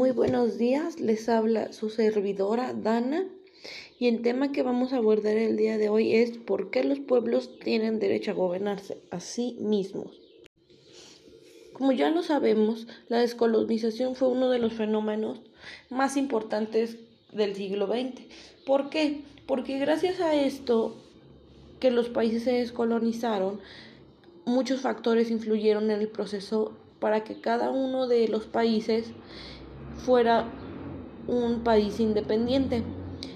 Muy buenos días, les habla su servidora Dana y el tema que vamos a abordar el día de hoy es por qué los pueblos tienen derecho a gobernarse a sí mismos. Como ya lo sabemos, la descolonización fue uno de los fenómenos más importantes del siglo XX. ¿Por qué? Porque gracias a esto que los países se descolonizaron, muchos factores influyeron en el proceso para que cada uno de los países fuera un país independiente.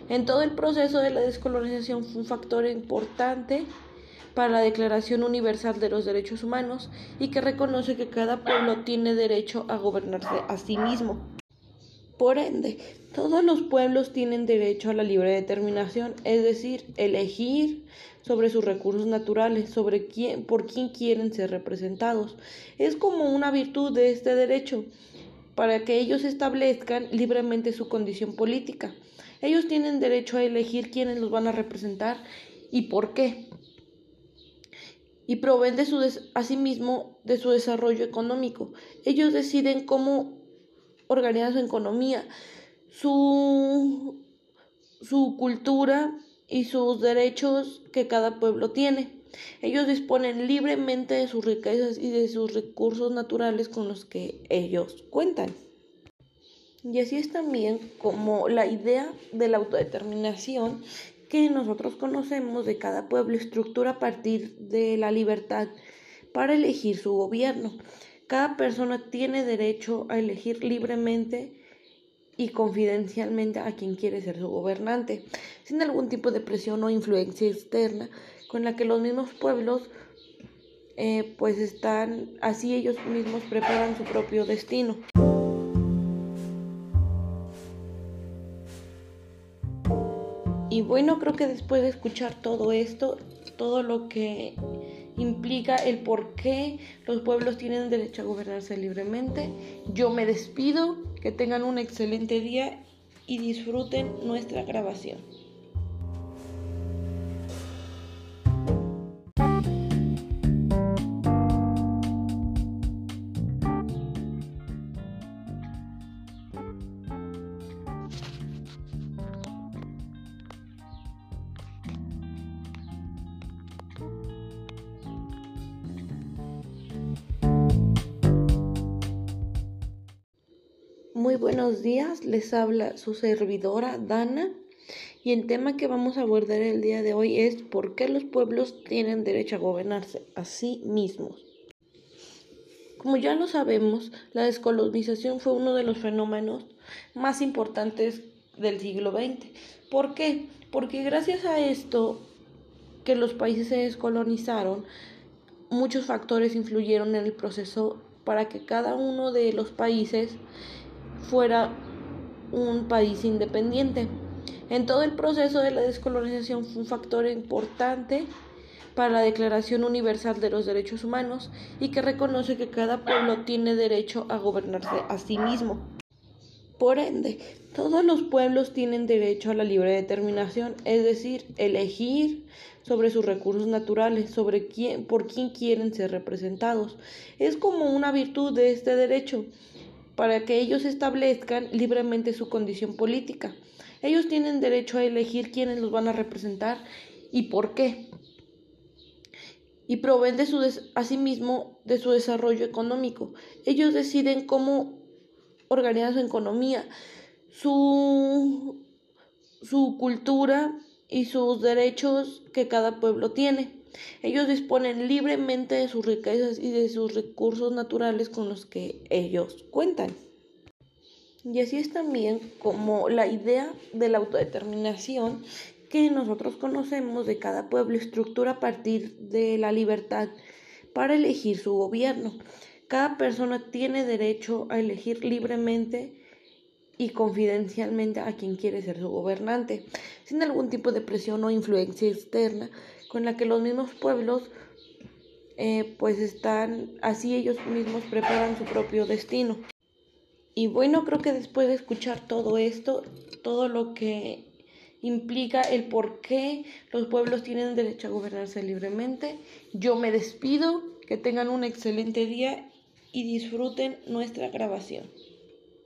En todo el proceso de la descolonización fue un factor importante para la Declaración Universal de los Derechos Humanos y que reconoce que cada pueblo tiene derecho a gobernarse a sí mismo. Por ende, todos los pueblos tienen derecho a la libre determinación, es decir, elegir sobre sus recursos naturales, sobre quién, por quién quieren ser representados. Es como una virtud de este derecho para que ellos establezcan libremente su condición política. Ellos tienen derecho a elegir quiénes los van a representar y por qué. Y proveen asimismo de su desarrollo económico. Ellos deciden cómo organizar su economía, su, su cultura y sus derechos que cada pueblo tiene. Ellos disponen libremente de sus riquezas y de sus recursos naturales con los que ellos cuentan. Y así es también como la idea de la autodeterminación que nosotros conocemos de cada pueblo estructura a partir de la libertad para elegir su gobierno. Cada persona tiene derecho a elegir libremente y confidencialmente a quien quiere ser su gobernante, sin algún tipo de presión o influencia externa con la que los mismos pueblos eh, pues están, así ellos mismos preparan su propio destino. Y bueno, creo que después de escuchar todo esto, todo lo que implica el por qué los pueblos tienen derecho a gobernarse libremente, yo me despido, que tengan un excelente día y disfruten nuestra grabación. Muy buenos días, les habla su servidora Dana y el tema que vamos a abordar el día de hoy es por qué los pueblos tienen derecho a gobernarse a sí mismos. Como ya lo sabemos, la descolonización fue uno de los fenómenos más importantes del siglo XX. ¿Por qué? Porque gracias a esto que los países se descolonizaron, muchos factores influyeron en el proceso para que cada uno de los países fuera un país independiente. En todo el proceso de la descolonización fue un factor importante para la Declaración Universal de los Derechos Humanos y que reconoce que cada pueblo tiene derecho a gobernarse a sí mismo. Por ende, todos los pueblos tienen derecho a la libre determinación, es decir, elegir sobre sus recursos naturales, sobre quién, por quién quieren ser representados. Es como una virtud de este derecho para que ellos establezcan libremente su condición política. Ellos tienen derecho a elegir quiénes los van a representar y por qué. Y proveen de su asimismo de su desarrollo económico. Ellos deciden cómo organizar su economía, su, su cultura y sus derechos que cada pueblo tiene. Ellos disponen libremente de sus riquezas y de sus recursos naturales con los que ellos cuentan. Y así es también como la idea de la autodeterminación que nosotros conocemos de cada pueblo estructura a partir de la libertad para elegir su gobierno. Cada persona tiene derecho a elegir libremente y confidencialmente a quien quiere ser su gobernante, sin algún tipo de presión o influencia externa con la que los mismos pueblos eh, pues están, así ellos mismos preparan su propio destino. Y bueno, creo que después de escuchar todo esto, todo lo que implica el por qué los pueblos tienen derecho a gobernarse libremente, yo me despido, que tengan un excelente día y disfruten nuestra grabación.